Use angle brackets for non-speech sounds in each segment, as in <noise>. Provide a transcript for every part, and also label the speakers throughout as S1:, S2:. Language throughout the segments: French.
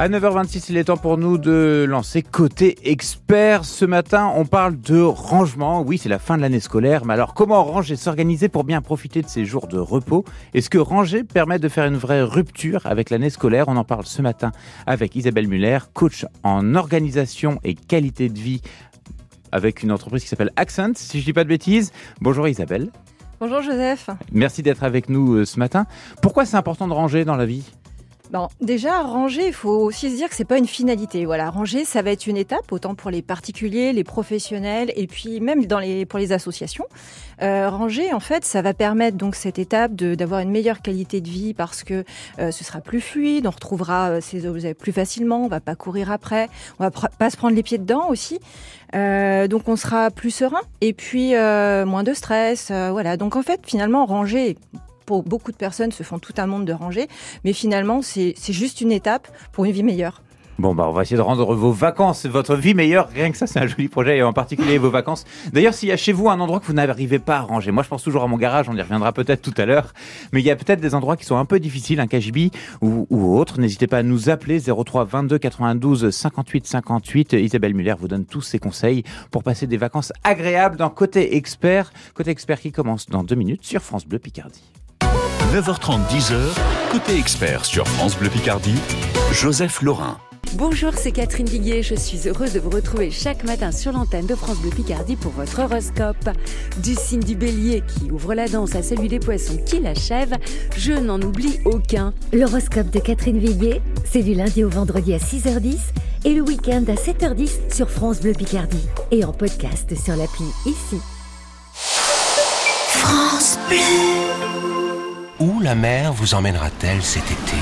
S1: À 9h26, il est temps pour nous de lancer Côté Expert. Ce matin, on parle de rangement. Oui, c'est la fin de l'année scolaire, mais alors comment ranger, s'organiser pour bien profiter de ces jours de repos? Est-ce que ranger permet de faire une vraie rupture avec l'année scolaire? On en parle ce matin avec Isabelle Muller, coach en organisation et qualité de vie avec une entreprise qui s'appelle Accent, si je dis pas de bêtises. Bonjour Isabelle.
S2: Bonjour Joseph.
S1: Merci d'être avec nous euh, ce matin. Pourquoi c'est important de ranger dans la vie?
S2: Bon, déjà, ranger, il faut aussi se dire que c'est pas une finalité. Voilà, ranger, ça va être une étape, autant pour les particuliers, les professionnels, et puis même dans les, pour les associations. Euh, ranger, en fait, ça va permettre donc cette étape d'avoir une meilleure qualité de vie parce que euh, ce sera plus fluide, on retrouvera euh, ces objets plus facilement, on va pas courir après, on va pas se prendre les pieds dedans aussi. Euh, donc on sera plus serein et puis euh, moins de stress. Euh, voilà. Donc en fait, finalement, ranger, beaucoup de personnes se font tout un monde de rangées, mais finalement c'est juste une étape pour une vie meilleure.
S1: Bon, bah, on va essayer de rendre vos vacances, votre vie meilleure. Rien que ça, c'est un joli projet, et en particulier vos vacances. D'ailleurs, s'il y a chez vous un endroit que vous n'arrivez pas à ranger, moi je pense toujours à mon garage, on y reviendra peut-être tout à l'heure, mais il y a peut-être des endroits qui sont un peu difficiles, un KGB ou, ou autre. N'hésitez pas à nous appeler 03 22 92 58 58. Isabelle Muller vous donne tous ses conseils pour passer des vacances agréables dans Côté Expert. Côté Expert qui commence dans deux minutes sur France Bleu Picardie.
S3: 9h30, 10h, côté expert sur France Bleu Picardie, Joseph Laurin.
S4: Bonjour, c'est Catherine Viguier. Je suis heureuse de vous retrouver chaque matin sur l'antenne de France Bleu Picardie pour votre horoscope. Du signe du bélier qui ouvre la danse à celui des poissons qui l'achève, je n'en oublie aucun.
S5: L'horoscope de Catherine Viguier, c'est du lundi au vendredi à 6h10 et le week-end à 7h10 sur France Bleu Picardie et en podcast sur l'appli ici.
S6: France Bleu.
S7: Où la mer vous emmènera-t-elle cet été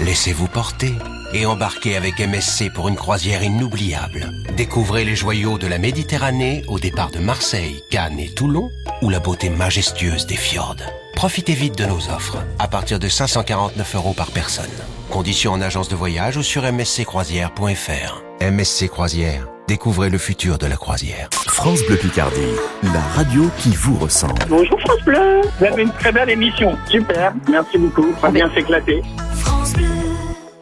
S7: Laissez-vous porter et embarquez avec MSC pour une croisière inoubliable. Découvrez les joyaux de la Méditerranée au départ de Marseille, Cannes et Toulon ou la beauté majestueuse des fjords. Profitez vite de nos offres à partir de 549 euros par personne. Conditions en agence de voyage ou sur msccroisière.fr. MSC Croisière, découvrez le futur de la croisière.
S3: France Bleu Picardie, la radio qui vous ressemble.
S8: Bonjour France Bleu, vous avez une très belle émission. Super, merci beaucoup, on va bien s'éclater.
S6: France Bleu.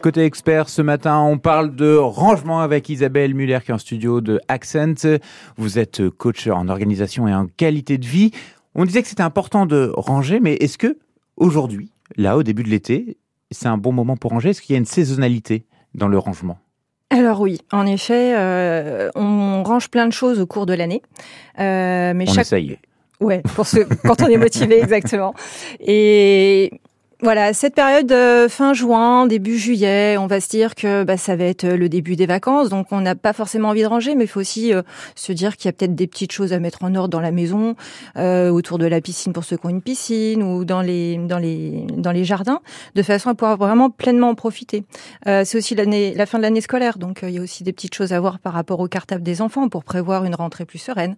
S1: Côté expert, ce matin, on parle de rangement avec Isabelle Muller qui est en studio de Accent. Vous êtes coach en organisation et en qualité de vie. On disait que c'était important de ranger, mais est-ce que aujourd'hui, là, au début de l'été, c'est un bon moment pour ranger? Est-ce qu'il y a une saisonnalité dans le rangement?
S2: Alors oui, en effet, euh, on range plein de choses au cours de l'année. Euh, mais
S1: On
S2: chaque...
S1: essaye.
S2: Ouais, pour ce... quand on est motivé, <laughs> exactement. Et voilà, cette période euh, fin juin, début juillet, on va se dire que bah, ça va être le début des vacances, donc on n'a pas forcément envie de ranger, mais il faut aussi euh, se dire qu'il y a peut-être des petites choses à mettre en ordre dans la maison, euh, autour de la piscine pour ceux qui ont une piscine ou dans les dans les dans les jardins, de façon à pouvoir vraiment pleinement en profiter. Euh, c'est aussi la fin de l'année scolaire, donc euh, il y a aussi des petites choses à voir par rapport au cartable des enfants pour prévoir une rentrée plus sereine.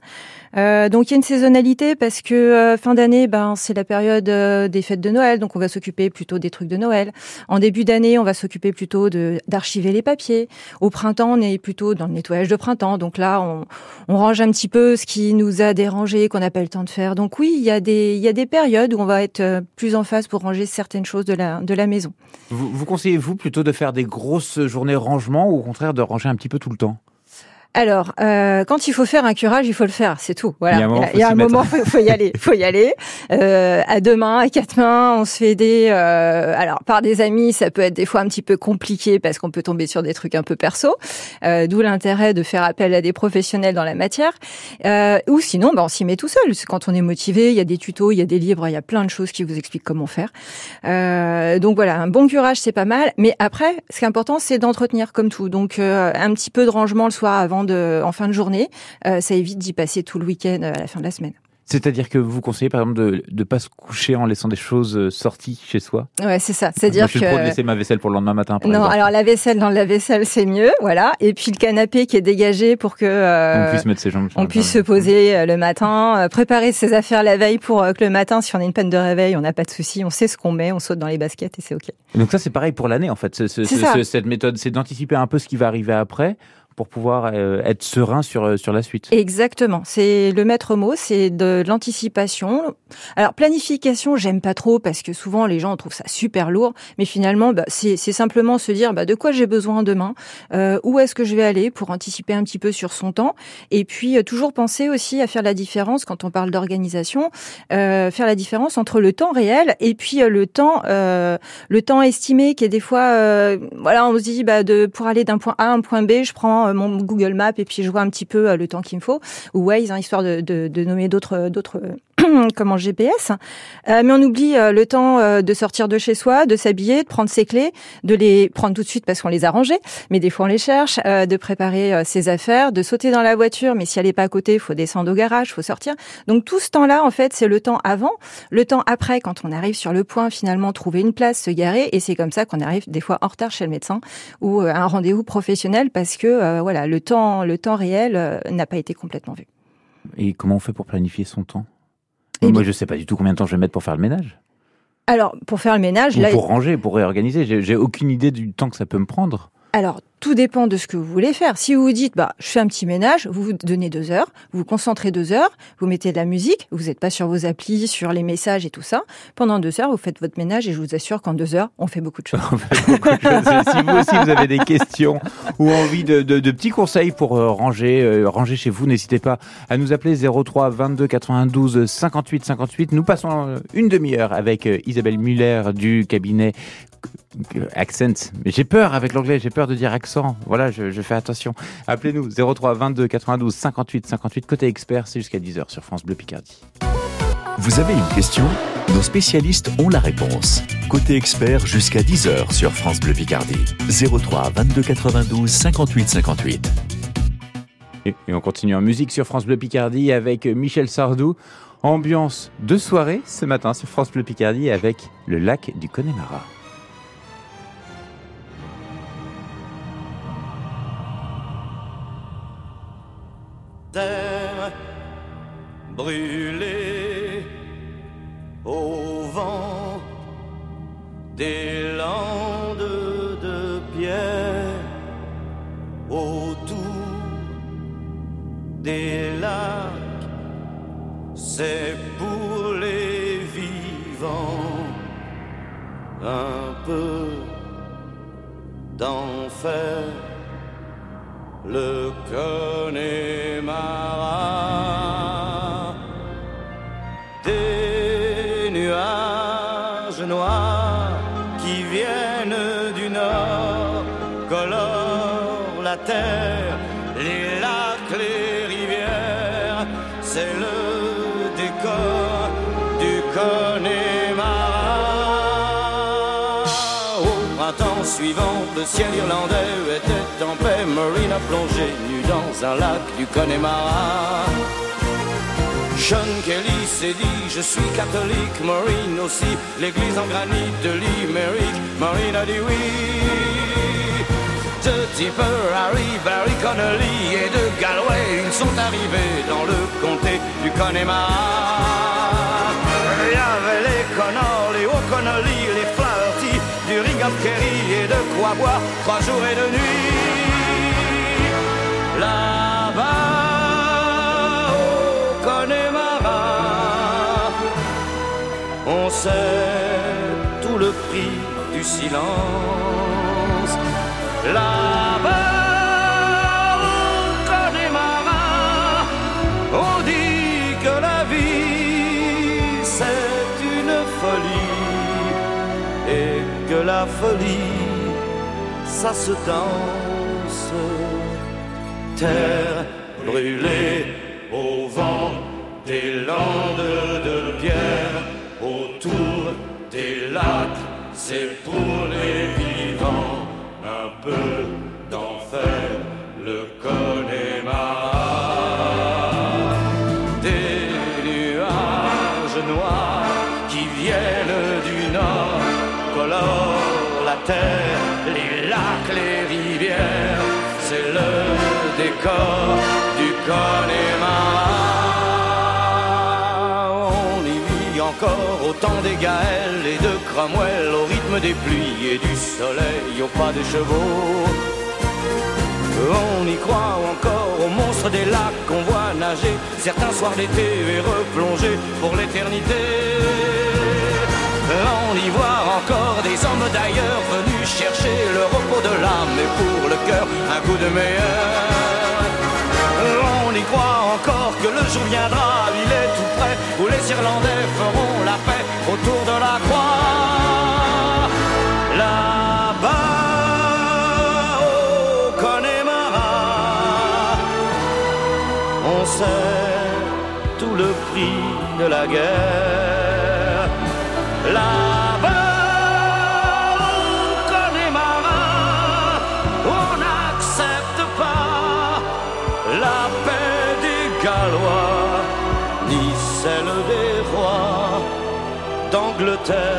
S2: Euh, donc il y a une saisonnalité parce que euh, fin d'année, ben c'est la période euh, des fêtes de Noël, donc on va s'occuper plutôt des trucs de Noël. En début d'année, on va s'occuper plutôt d'archiver les papiers. Au printemps, on est plutôt dans le nettoyage de printemps. Donc là, on, on range un petit peu ce qui nous a dérangé, qu'on n'a pas le temps de faire. Donc oui, il y a des il y a des périodes où on va être euh, plus en phase pour ranger certaines choses de la de la maison.
S1: Vous, vous conseillez-vous plutôt de faire des grosses journées rangement ou au contraire de ranger un petit peu tout le temps?
S2: Alors, euh, quand il faut faire un curage, il faut le faire, c'est tout. Voilà.
S1: Il y a un moment,
S2: il
S1: faut
S2: y aller, faut y aller. Euh, à deux mains, à quatre mains, on se fait aider. Euh, alors, par des amis, ça peut être des fois un petit peu compliqué parce qu'on peut tomber sur des trucs un peu perso. Euh, D'où l'intérêt de faire appel à des professionnels dans la matière. Euh, ou sinon, ben, on s'y met tout seul. C'est Quand on est motivé, il y a des tutos, il y a des livres, il y a plein de choses qui vous expliquent comment faire. Euh, donc voilà, un bon curage, c'est pas mal. Mais après, ce qui est important, c'est d'entretenir comme tout. Donc euh, un petit peu de rangement le soir avant de, en fin de journée, euh, ça évite d'y passer tout le week-end euh, à la fin de la semaine.
S1: C'est-à-dire que vous conseillez par exemple de ne pas se coucher en laissant des choses euh, sorties chez soi
S2: Ouais, c'est ça. C'est-à-dire
S1: je suis pro de
S2: que
S1: laisser ma vaisselle pour le lendemain matin. Par
S2: non,
S1: exemple.
S2: alors la vaisselle dans le lave-vaisselle, c'est mieux, voilà. Et puis le canapé qui est dégagé pour que euh,
S1: on puisse mettre ses jambes.
S2: on puisse se poser le matin, préparer ses affaires la veille pour que le matin, si on a une peine de réveil, on n'a pas de souci, on sait ce qu'on met, on saute dans les baskets et c'est ok.
S1: Donc ça c'est pareil pour l'année en fait. Ce- ce- ce- cette méthode, c'est d'anticiper un peu ce qui va arriver après pour pouvoir euh, être serein sur, euh, sur la suite.
S2: Exactement. C'est le maître mot, c'est de l'anticipation. Alors, planification, j'aime pas trop parce que souvent les gens trouvent ça super lourd, mais finalement, bah, c'est simplement se dire bah, de quoi j'ai besoin demain, euh, où est-ce que je vais aller pour anticiper un petit peu sur son temps, et puis euh, toujours penser aussi à faire la différence quand on parle d'organisation, euh, faire la différence entre le temps réel et puis euh, le temps, euh, le temps estimé qui est des fois, euh, voilà, on se dit bah, de pour aller d'un point A à un point B, je prends mon Google Maps et puis je vois un petit peu le temps qu'il me faut, ou Waze, hein, histoire de, de, de nommer d'autres d'autres <clears throat> comment GPS. Euh, mais on oublie euh, le temps euh, de sortir de chez soi, de s'habiller, de prendre ses clés, de les prendre tout de suite parce qu'on les a rangées, mais des fois on les cherche, de préparer ses affaires, de sauter dans la voiture, mais si elle est pas à côté, il faut descendre au garage, faut sortir. Donc tout ce temps-là, en fait, c'est le temps avant, le temps après, quand on arrive sur le point, finalement, trouver une place, se garer, et c'est comme ça qu'on arrive des fois en retard chez le médecin ou à un rendez-vous professionnel parce que voilà, le temps, le temps réel n'a pas été complètement vu.
S1: Et comment on fait pour planifier son temps? Moi, je sais pas du tout combien de temps je vais mettre pour faire le ménage.
S2: Alors, pour faire le ménage,
S1: Ou
S2: là,
S1: pour ranger, pour réorganiser. J'ai aucune idée du temps que ça peut me prendre.
S2: Alors, tout dépend de ce que vous voulez faire. Si vous vous dites, bah, je fais un petit ménage, vous vous donnez deux heures, vous vous concentrez deux heures, vous mettez de la musique, vous n'êtes pas sur vos applis, sur les messages et tout ça. Pendant deux heures, vous faites votre ménage et je vous assure qu'en deux heures, on fait beaucoup de <laughs> choses.
S1: Beaucoup de choses. si vous aussi vous avez des questions ou envie de, de- de petits conseils pour euh, ranger, euh, ranger chez vous, n'hésitez pas à nous appeler 03 22 92 58 58. Nous passons euh, une demi-heure avec Isabelle Muller du cabinet Accent. Mais j'ai peur avec l'anglais, j'ai peur de dire accent. Voilà, je, je fais attention. Appelez-nous 03 22 92 58 58. Côté expert, c'est jusqu'à 10h sur France Bleu Picardie.
S3: Vous avez une question? Nos spécialistes ont la réponse. Côté expert jusqu'à 10h sur France Bleu Picardie. 03 22 92 58 58.
S1: Et, et on continue en musique sur France Bleu Picardie avec Michel Sardou. Ambiance de soirée ce matin sur France Bleu Picardie avec le lac du Connemara.
S6: Terre brûlée au vent des landes de pierre autour des lacs. C'est pour les vivants un peu d'enfer. Le Connemara c'est le décor du Connemara. Au printemps suivant, le ciel irlandais était en paix. Marine a plongé nu dans un lac du Connemara. Sean Kelly s'est dit je suis catholique, Maureen aussi, l'église en granit de Limerick, Maureen a dit oui. De Tipper, Harry, Barry Connolly et de Galway, ils sont arrivés dans le comté du Connemara. Il y avait les Connors, les O'Connolly, les Flaherty, du Ring of Kerry et de quoi boire trois jours et deux nuits. Là-bas au Connemara, on sait tout le prix du silence. Là-bas au Connemara, on dit que la vie c'est une folie et que la folie ça se danse. Terre brûlée au vent des landes de pierre autour des lacs, c'est pour d'enfer, le Connemara. Des nuages noirs qui viennent du nord colorent la terre, les lacs, les rivières, c'est le décor encore au temps des Gaëls et de Cromwell, au rythme des pluies et du soleil, au pas des chevaux. On y croit encore aux monstres des lacs qu'on voit nager certains soirs d'été et replonger pour l'éternité. On y voit encore des hommes d'ailleurs venus chercher le repos de l'âme et pour le cœur un coup de meilleur. Croit encore que le jour viendra, il est tout près, où les Irlandais feront la paix autour de la croix. Là-bas, au Connemara, on sait tout le prix de la guerre. Là-bas, l'Angleterre.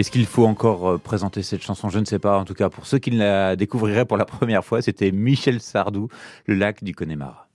S1: Est-ce qu'il faut encore euh, présenter cette chanson? Je ne sais pas. En tout cas, pour ceux qui la découvriraient pour la <laughs> première fois, c'était Michel Sardou, Le lac du Connemara.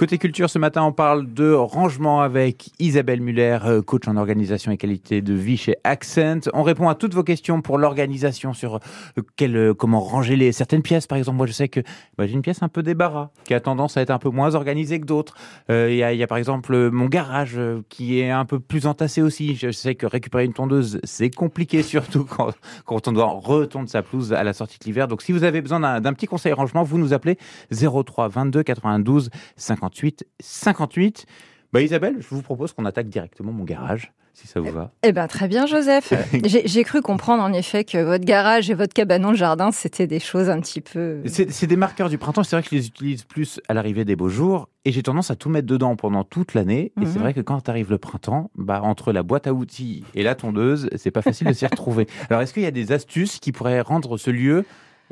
S1: Côté culture, ce matin, on parle de rangement avec Isabelle Muller, euh, coach en organisation et qualité de vie chez Accent. On répond à toutes vos questions pour l'organisation sur euh, quel, euh, comment ranger les certaines pièces. Par exemple, moi, je sais que bah, j'ai une pièce un peu débarras qui a tendance à être un peu moins organisée que d'autres. Il y, a, y a par exemple mon garage qui est un peu plus entassé aussi. Je sais que récupérer une tondeuse, c'est compliqué, <laughs> surtout quand, quand on doit retondre sa pelouse à la sortie de l'hiver. Donc, si vous avez besoin d'un petit conseil rangement, vous nous appelez 03 22 92 58 58. Bah, Isabelle, je vous propose qu'on attaque directement mon garage, si ça vous va.
S2: Eh ben très bien, Joseph. <laughs> <laughs> J'ai cru comprendre en effet que votre garage et votre cabanon de jardin, c'était des choses un petit peu.
S1: C'est c'est des marqueurs du printemps. C'est vrai que je les utilise plus à l'arrivée des beaux jours. Et j'ai tendance à tout mettre dedans pendant toute l'année. Et c'est
S2: Mhm.
S1: vrai que quand arrive le printemps, bah, entre la boîte à outils et la tondeuse, c'est pas facile de s'y <laughs> retrouver. Alors, est-ce qu'il y a des astuces qui pourraient rendre ce lieu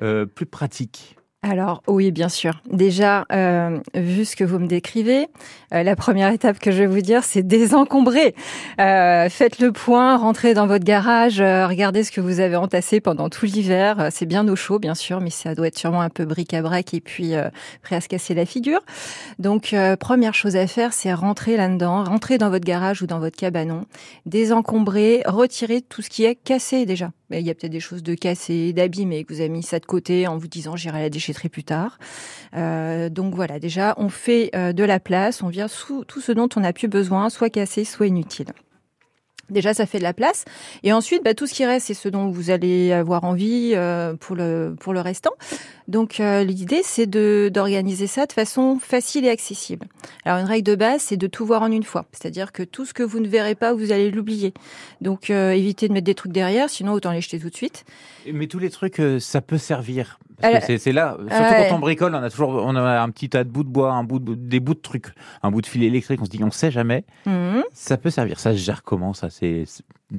S1: euh, plus pratique?
S2: Alors oui, bien sûr. Déjà, euh, vu ce que vous me décrivez, euh, la première étape que je vais vous dire, c'est désencombrer. Euh, faites le point, rentrez dans votre garage, euh, regardez ce que vous avez entassé pendant tout l'hiver. Euh, C'est bien au chaud, bien sûr, mais ça doit être sûrement un peu bric-à-brac et puis euh, prêt à se casser la figure. Donc, première chose à faire, c'est rentrer là-dedans, rentrer dans votre garage ou dans votre cabanon, désencombrer, retirer tout ce qui est cassé déjà. Il y a peut-être des choses de cassées, d'abîmées, que vous avez mis ça de côté en vous disant j'irai la déchetterie plus tard. Euh, donc voilà, déjà, on fait euh, de la place, on vient sous tout ce dont on n'a plus besoin, soit cassé, soit inutile. Déjà, ça fait de la place. Et ensuite, bah, tout ce qui reste, c'est ce dont vous allez avoir envie euh, pour, le, pour le restant. Donc, euh, l'idée, c'est de d'organiser ça de façon facile et accessible. Alors, une règle de base, c'est de tout voir en une fois. C'est-à-dire que tout ce que vous ne verrez pas, vous allez l'oublier. Donc, euh, évitez de mettre des trucs derrière, sinon autant les jeter tout de suite.
S1: Mais tous les trucs, euh, ça peut servir. C'est- là, surtout
S2: ouais.
S1: quand on bricole, on a toujours on a un petit tas de bouts de bois, un bout de- des bouts de trucs, un bout de fil électrique, on se dit on sait jamais.
S2: Mhm.
S1: Ça peut servir. Ça se gère comment ça ces,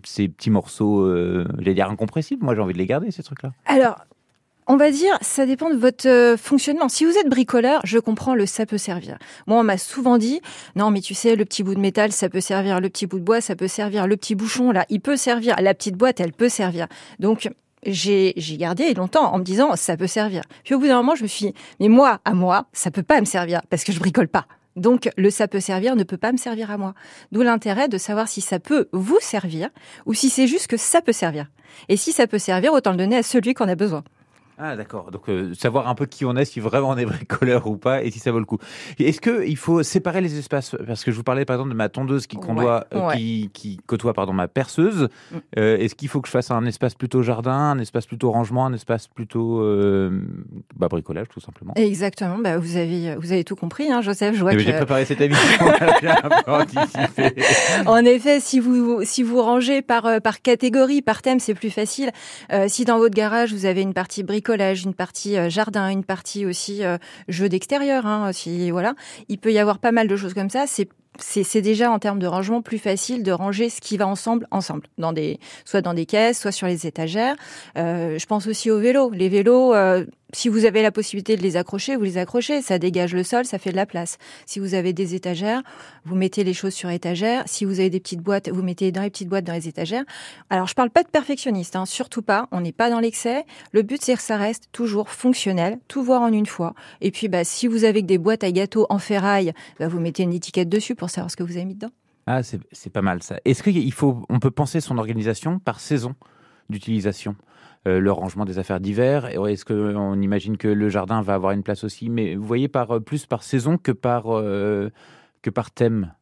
S1: ces petits morceaux, euh, j'allais dire incompressibles. Moi j'ai envie de les garder ces trucs-là.
S2: Alors, on va dire, ça dépend de votre euh, fonctionnement. Si vous êtes bricoleur, je comprends le ça peut servir. Moi, on m'a souvent dit, non, mais tu sais, le petit bout de métal, ça peut servir, le petit bout de bois, ça peut servir, le petit bouchon, là, il peut servir, la petite boîte, elle peut servir. Donc, j'ai gardé longtemps en me disant, ça peut servir. Puis au bout d'un moment, je me suis dit, mais moi, à moi, ça peut pas me servir parce que je bricole pas. Donc, le ça peut servir ne peut pas me servir à moi. D'où l'intérêt de savoir si ça peut vous servir ou si c'est juste que ça peut servir. Et si ça peut servir, autant le donner à celui qu'on a besoin.
S1: Ah d'accord, donc euh, savoir un peu qui on est, si vraiment on est bricoleur <laughs> ou pas, et si ça vaut le coup. Est-ce que il faut séparer les espaces? Parce que je vous parlais par exemple de ma tondeuse qui, condoit,
S2: Ouais, ouais.
S1: qui, qui côtoie pardon ma perceuse.
S2: Mm.
S1: Euh, Est-ce qu'il faut que je fasse un espace plutôt jardin, un espace plutôt rangement, un espace plutôt euh, bah, bricolage tout simplement?
S2: Exactement. Bah, vous avez, vous avez tout compris, hein, Joseph. Je vois
S1: Eh ben, J'ai
S2: que,
S1: préparé cette émission, <laughs> j'ai <laughs>
S2: en effet, si vous, si vous rangez par, euh, par catégorie, par thème, c'est plus facile. Euh, si dans votre garage, vous avez une partie bricolage, une partie euh, jardin, une partie aussi euh, jeu d'extérieur, hein, voilà, il peut y avoir pas mal de choses comme ça. C'est c'est déjà en termes de rangement plus facile de ranger ce qui va ensemble, ensemble, dans des, soit dans des caisses, soit sur les étagères. Euh, je pense aussi aux vélos. Les vélos, euh, si vous avez la possibilité de les accrocher, vous les accrochez. Ça dégage le sol, ça fait de la place. Si vous avez des étagères, vous mettez les choses sur étagères. Si vous avez des petites boîtes, vous mettez dans les petites boîtes dans les étagères. Alors, je parle pas de perfectionniste, hein, surtout pas. On n'est pas dans l'excès. Le but, c'est que ça reste toujours fonctionnel, tout voir en une fois. Et puis, bah, si vous avez que des boîtes à gâteaux en ferraille, bah, vous mettez une étiquette dessus pour savoir ce que vous avez mis dedans.
S1: Ah, c'est pas mal ça. Est-ce qu'il faut, on peut penser son organisation par saison d'utilisation Euh, le rangement des affaires d'hiver? Est-ce qu'on imagine que le jardin va avoir une place aussi? Mais vous voyez par, euh, plus par saison que par, euh, que par thème?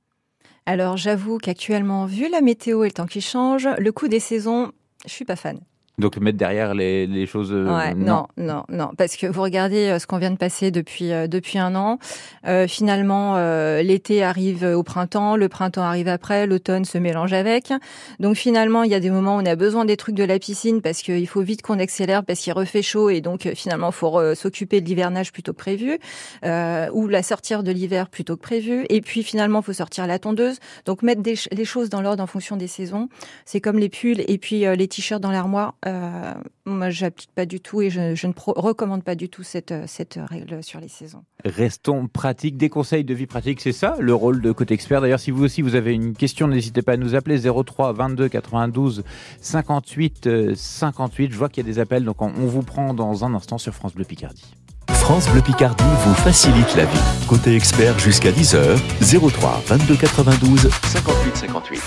S2: Alors, j'avoue qu'actuellement, vu la météo et le temps qui change, le coup des saisons, je suis pas fan.
S1: Donc mettre derrière les, les choses. euh,
S2: Ouais, non, non, non, parce que vous regardez euh, ce qu'on vient de passer depuis euh, depuis un an. Euh, finalement, euh, l'été arrive au printemps, le printemps arrive après, l'automne se mélange avec. Donc finalement, il y a des moments où on a besoin des trucs de la piscine parce qu'il faut vite qu'on accélère parce qu'il refait chaud et donc finalement, faut s'occuper de l'hivernage plutôt que prévu, euh, ou la sortir de l'hiver plutôt que prévu. Et puis finalement, faut sortir la tondeuse. Donc mettre des les choses dans l'ordre en fonction des saisons. C'est comme les pulls et puis les t-shirts dans l'armoire. Euh, moi, j'applique pas du tout et je, je ne recommande pas du tout cette, euh, cette règle sur les saisons.
S1: Restons pratiques, des conseils de vie pratique, c'est ça le rôle de côté expert. D'ailleurs, si vous aussi vous avez une question, n'hésitez pas à nous appeler 03 22 92 58 euh, 58. Je vois qu'il y a des appels, donc on, on vous prend dans un instant sur France Bleu Picardie.
S3: France Bleu Picardie vous facilite la vie. Côté expert jusqu'à 10h, 03 22 92 58 58.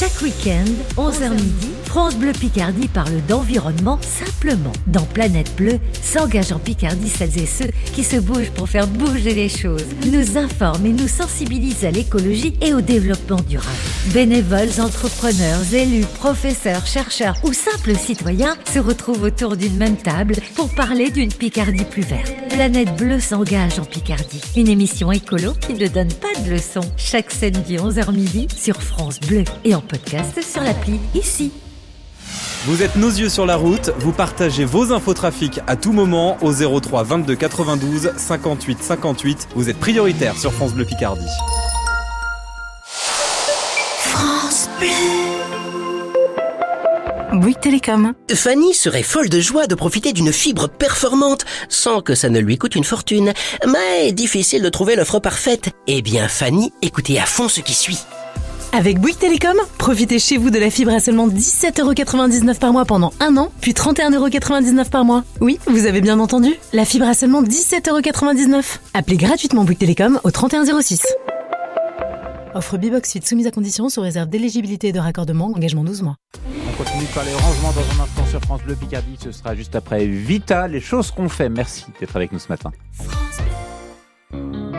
S5: Chaque week-end, 11h midi, France Bleu Picardie parle d'environnement simplement. Dans Planète Bleue, s'engagent en Picardie celles et ceux qui se bougent pour faire bouger les choses, nous informent et nous sensibilisent à l'écologie et au développement durable. Bénévoles, entrepreneurs, élus, professeurs, chercheurs ou simples citoyens se retrouvent autour d'une même table pour parler d'une Picardie plus verte. Planète Bleue s'engage en Picardie. Une émission écolo qui ne donne pas de leçons. Chaque samedi 11h midi sur France Bleu et en podcast sur l'appli ici.
S9: Vous êtes nos yeux sur la route, vous partagez vos infotrafics à tout moment au 03 22 92 58 58. Vous êtes prioritaire sur France Bleu Picardie.
S10: Bouygues Télécom.
S11: Fanny serait folle de joie de profiter d'une fibre performante sans que ça ne lui coûte une fortune. Mais difficile de trouver l'offre parfaite. Eh bien Fanny, écoutez à fond ce qui suit.
S10: Avec Bouygues Télécom, profitez chez vous de la fibre à seulement 17,99€ par mois pendant un an, puis 31,99€ par mois. Oui, vous avez bien entendu, la fibre à seulement 17,99€. Appelez gratuitement Bouygues Télécom au 3106. Offre Bibox Suite soumise à condition sous réserve d'éligibilité et de raccordement, engagement 12 mois.
S1: On continue de parler rangement dans un instant sur France Bleu Picardie. Ce sera juste après Vita, les choses qu'on fait. Merci d'être avec nous ce matin.
S12: Comme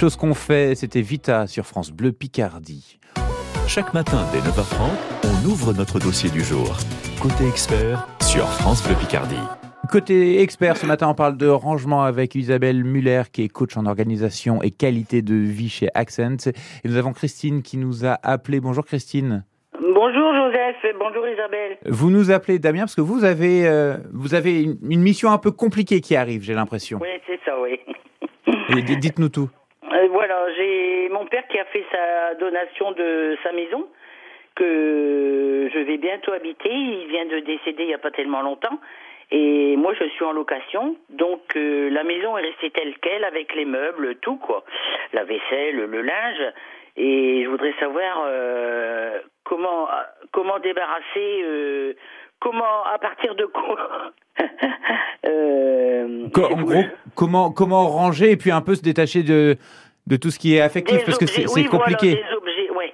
S12: choses qu'on fait,
S1: c'était Vita sur France Bleu Picardie.
S3: Chaque matin dès 9h30, on ouvre notre dossier du jour. Côté expert sur France Bleu Picardie.
S1: Côté expert, ce matin, on parle de rangement avec Isabelle Muller, qui est coach en organisation et qualité de vie chez Accent. Et nous avons Christine qui nous a appelé. Bonjour Christine.
S13: Bonjour Joseph, bonjour Isabelle.
S1: Vous nous appelez Damien parce que vous avez, euh, vous avez une, une mission un peu compliquée qui arrive, j'ai l'impression.
S13: Oui, c'est ça, oui.
S1: Dites-nous tout.
S13: Mon père qui a fait sa donation de sa maison, que je vais bientôt habiter. Il vient de décéder il n'y a pas tellement longtemps. Et moi, je suis en location. Donc, euh, la maison est restée telle qu'elle, avec les meubles, tout, quoi. La vaisselle, le linge. Et je voudrais savoir euh, comment, comment débarrasser, euh, comment, à partir de quoi <laughs>
S1: en gros, comment, comment ranger et puis un peu se détacher de, de tout ce qui est affectif
S13: Des
S1: parce que c'est
S13: oui,
S1: compliqué.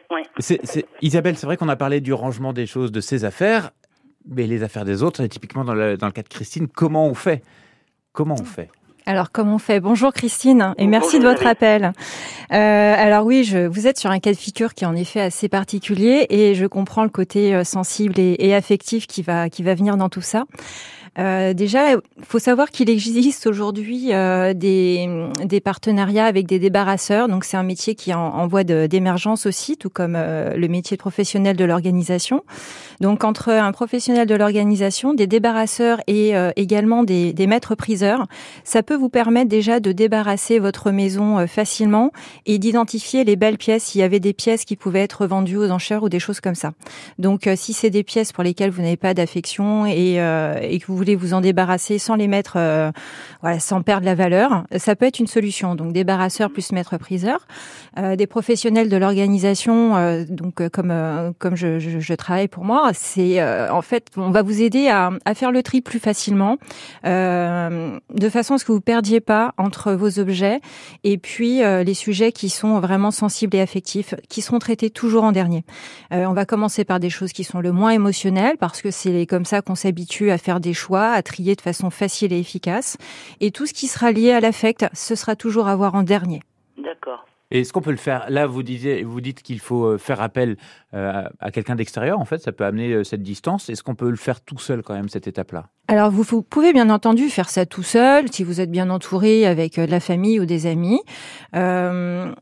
S13: Voilà, des objets,
S1: Isabelle, c'est vrai qu'on a parlé du rangement des choses, de ses affaires, mais les affaires des autres, et typiquement dans le, dans le cas de Christine, comment on fait? Comment on fait?
S2: Alors, comment on fait? Bonjour Christine et merci de votre appel. Euh, alors oui, je, vous êtes sur un cas de figure qui est en effet assez particulier et je comprends le côté euh, sensible et, et affectif qui va qui va venir dans tout ça. Euh, déjà, il faut savoir qu'il existe aujourd'hui euh, des, des partenariats avec des débarrasseurs. Donc, c'est un métier qui est en, en voie d'émergence aussi, tout comme euh, le métier professionnel de l'organisation. Donc, entre un professionnel de l'organisation, des débarrasseurs et euh, également des, des maîtres priseurs, ça peut vous permettre déjà de débarrasser votre maison euh, facilement et d'identifier les belles pièces s'il y avait des pièces qui pouvaient être vendues aux enchères ou des choses comme ça. Donc, euh, si c'est des pièces pour lesquelles vous n'avez pas d'affection et, et que vous vous en débarrasser sans les mettre, euh, voilà, sans perdre la valeur, ça peut être une solution. Donc, débarrasseur plus maître priseur, Euh, des professionnels de l'organisation, euh, donc comme comme je, travaille pour moi, c'est en fait, on va vous aider à, à faire le tri plus facilement, de façon à ce que vous perdiez pas entre vos objets et puis les sujets qui sont vraiment sensibles et affectifs, qui seront traités toujours en dernier. On va commencer par des choses qui sont le moins émotionnelles parce que c'est comme ça qu'on s'habitue à faire des choix, à trier de façon facile et efficace. Et tout ce qui sera lié à l'affect, ce sera toujours à voir en dernier.
S13: D'accord.
S1: Et est-ce qu'on peut le faire? Là, vous, disiez, vous dites qu'il faut euh, faire appel euh, à quelqu'un d'extérieur, en fait, ça peut amener euh, cette distance. Est-ce qu'on peut le faire tout seul, quand même, cette étape-là?
S2: Alors, vous, vous pouvez bien entendu faire ça tout seul, si vous êtes bien entouré avec euh, de la famille ou des amis. Euh,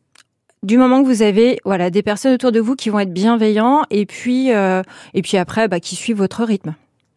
S2: du moment que vous avez voilà des personnes autour de vous qui vont être bienveillants et puis euh, et puis après bah, qui suivent votre rythme.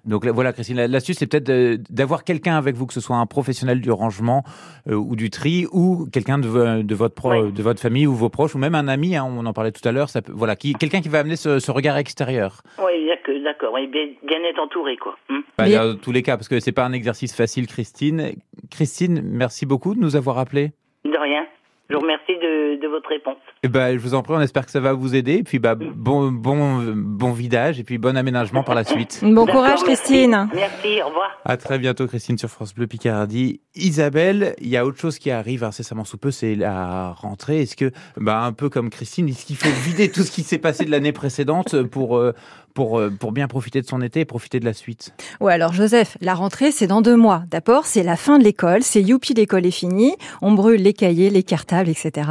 S1: Donc là, voilà, Christine, la- l'astuce, c'est peut-être d'avoir quelqu'un avec vous, que ce soit un professionnel du rangement euh, ou du tri, ou quelqu'un de, vo- de, votre pro- de votre famille ou vos proches, ou même un ami, hein, on en parlait tout à l'heure, ça peut- voilà, qui, quelqu'un qui va amener ce, ce regard extérieur.
S13: Oui, d'accord, d'accord. Oui, bien, bien être entouré, quoi. Hmm.
S1: Bah, Dans tous les cas, parce que c'est pas un exercice facile, Christine. Christine, merci beaucoup de nous avoir appelés.
S13: De rien. Je vous remercie de, de votre réponse.
S1: Eh ben, je vous en prie, on espère que ça va vous aider. Et puis, bah, bon, bon, bon vidage et puis bon aménagement par la suite.
S2: Bon courage
S13: merci.
S2: Christine.
S13: Merci, au revoir.
S1: À très bientôt, Christine, sur France Bleu Picardie. Isabelle, il y a autre chose qui arrive incessamment sous peu, c'est la rentrée. Est-ce que, bah, un peu comme Christine, est-ce qu'il faut vider tout ce qui s'est passé de l'année précédente pour, euh, pour, euh, pour bien profiter de son été et profiter de la suite
S2: Ouais, alors Joseph, la rentrée, c'est dans deux mois. D'abord, c'est la fin de l'école, c'est youpi, l'école est finie, on brûle les cahiers, les cartables, etc.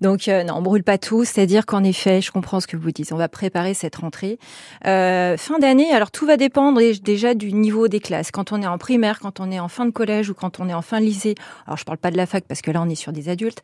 S2: Donc, euh, non, on brûle pas tout, c'est-à-dire qu'en effet, je comprends ce que vous dites, on va préparer cette rentrée. Euh, fin d'année, alors tout va dépendre déjà du niveau des classes. Quand on est en primaire, quand on est en fin de collège ou quand on est en fin de lycée, alors je parle pas de la fac parce que là, on est sur des adultes,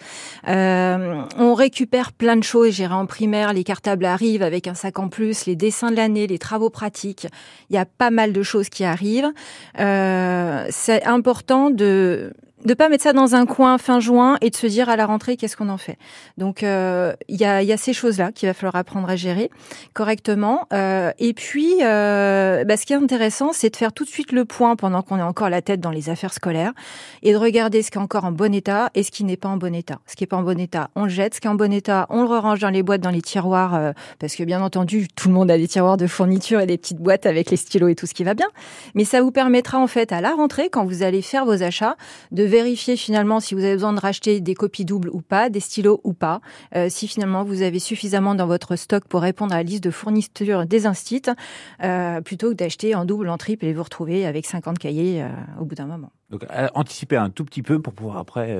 S2: on récupère plein de choses. J'irai en primaire, les cartables arrivent avec un sac en plus, les dessins de l'année, les travaux pratiques. Il y a pas mal de choses qui arrivent. Euh, c'est important de de pas mettre ça dans un coin fin juin et de se dire à la rentrée qu'est-ce qu'on en fait? Donc euh, il y, a, y a ces choses-là qu'il va falloir apprendre à gérer correctement. Euh, et puis euh, bah, ce qui est intéressant, c'est de faire tout de suite le point pendant qu'on est encore la tête dans les affaires scolaires et de regarder ce qui est encore en bon état et ce qui n'est pas en bon état. Ce qui est pas en bon état, on le jette. Ce qui est en bon état, on le range dans les boîtes, dans les tiroirs, euh, parce que bien entendu tout le monde a des tiroirs de fourniture et des petites boîtes avec les stylos et tout ce qui va bien. Mais ça vous permettra en fait à la rentrée, quand vous allez faire vos achats, de vérifier finalement si vous avez besoin de racheter des copies doubles ou pas, des stylos ou pas, euh, si finalement vous avez suffisamment dans votre stock pour répondre à la liste de fournitures des instituts, euh, plutôt que d'acheter en double, en triple et vous retrouver avec 50 cahiers euh, au bout d'un moment.
S1: Donc, anticiper un tout petit peu pour pouvoir après.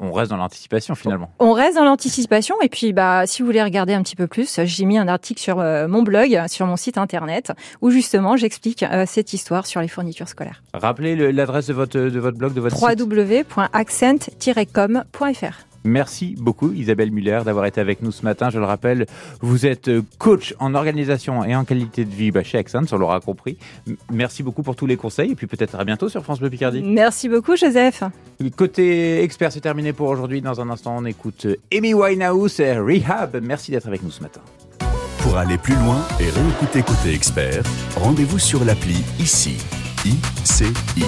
S1: On reste dans l'anticipation finalement.
S2: On reste dans l'anticipation et puis bah si vous voulez regarder un petit peu plus, j'ai mis un article sur euh, mon blog, sur mon site internet où justement j'explique euh, cette histoire sur les fournitures scolaires.
S1: Rappelez le- l'adresse de votre, de votre blog, de votre site.
S2: www.accent-com.fr.
S1: Merci beaucoup Isabelle Muller d'avoir été avec nous ce matin. Je le rappelle, vous êtes coach en organisation et en qualité de vie bah, chez Accent, on l'aura compris. Merci beaucoup pour tous les conseils et puis peut-être à bientôt sur France Bleu Picardie.
S2: Merci beaucoup Joseph.
S1: Côté expert, c'est terminé pour aujourd'hui. Dans un instant, on écoute Amy Winehouse et Rehab. Merci d'être avec nous ce matin.
S3: Pour aller plus loin et réécouter Côté Expert, rendez-vous sur l'appli ICI. ICI.